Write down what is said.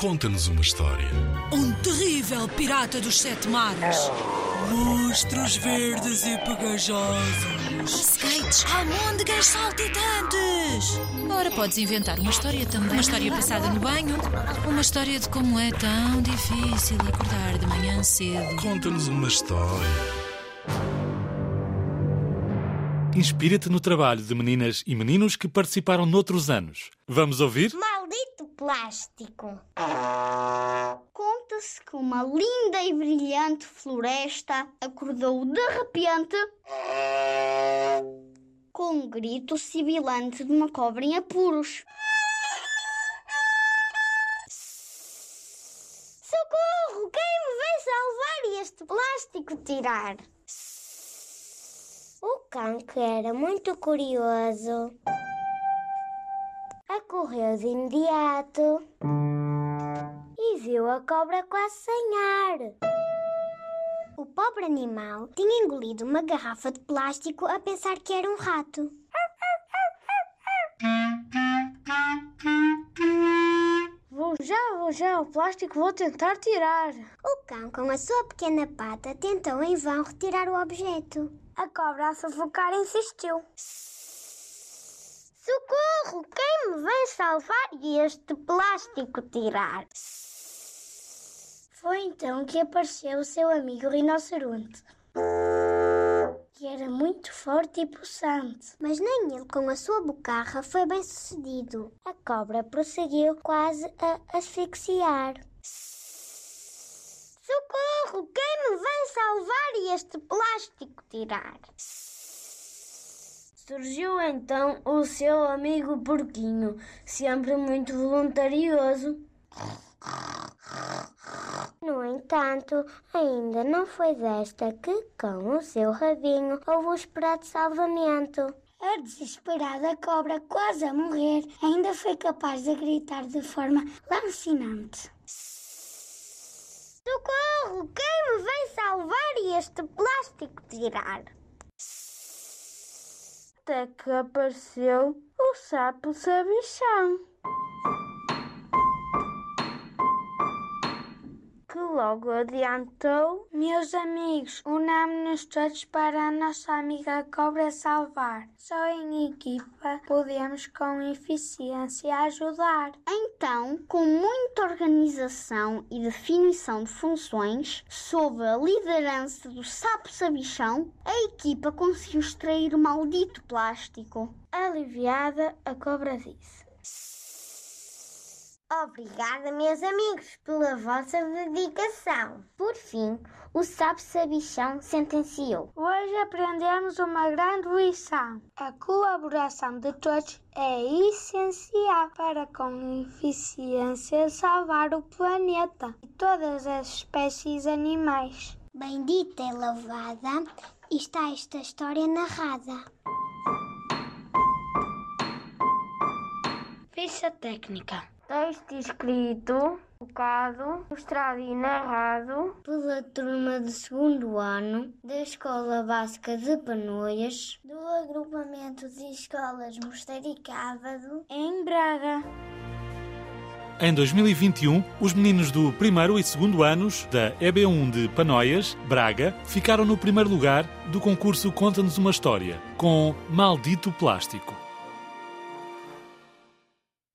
Conta-nos uma história. Um terrível pirata dos sete mares. Monstros verdes e pegajosos. Skates, almôndegas saltitantes. Ora, podes inventar uma história também. Uma história passada no banho. Uma história de como é tão difícil acordar de manhã cedo. Conta-nos uma história. Inspira-te no trabalho de meninas e meninos que participaram noutros anos. Vamos ouvir? Plástico! Conta-se que uma linda e brilhante floresta acordou de repente com um grito sibilante de uma cobra em apuros. Socorro! Quem me vem salvar e este plástico tirar? O cão, que era muito curioso, acorreu de imediato e viu a cobra quase sem ar. O pobre animal tinha engolido uma garrafa de plástico a pensar que era um rato. Vou já, vou já, o plástico vou tentar tirar. O cão, com a sua pequena pata, tentou em vão retirar o objeto. A cobra a sufocar insistiu. Socorro! Quem me vem salvar e este plástico tirar? Foi então que apareceu o seu amigo rinoceronte, que era muito forte e possante. Mas nem ele, com a sua bocarra, foi bem sucedido. A cobra prosseguiu quase a asfixiar. Socorro! Quem me vem salvar e este plástico tirar? Surgiu então o seu amigo porquinho, sempre muito voluntarioso. No entanto, ainda não foi desta que, com o seu rabinho, houve o esperado salvamento. A desesperada cobra, quase a morrer, ainda foi capaz de gritar de forma lancinante. Socorro! Quem me vem salvar e este plástico tirar? Até que apareceu o sapo sabichão. Logo adiantou, meus amigos, unamos-nos todos para a nossa amiga cobra salvar. Só em equipa podemos com eficiência ajudar. Então, com muita organização e definição de funções, sob a liderança do sapo sabichão, a equipa conseguiu extrair o maldito plástico. Aliviada, a cobra disse. Obrigada, meus amigos, pela vossa dedicação. Por fim, o sapo sabichão sentenciou. Hoje aprendemos uma grande lição. A colaboração de todos é essencial para, com eficiência, salvar o planeta e todas as espécies animais. Bendita e louvada está esta história narrada. Ficha técnica. Texto escrito, tocado, mostrado e narrado pela turma de segundo ano da Escola Básica de Panoias do Agrupamento de Escolas Mosteiro e Cávado em Braga. Em 2021, os meninos do primeiro e segundo anos da EB1 de Panoias, Braga, ficaram no primeiro lugar do concurso Conta-nos uma História, com Maldito Plástico.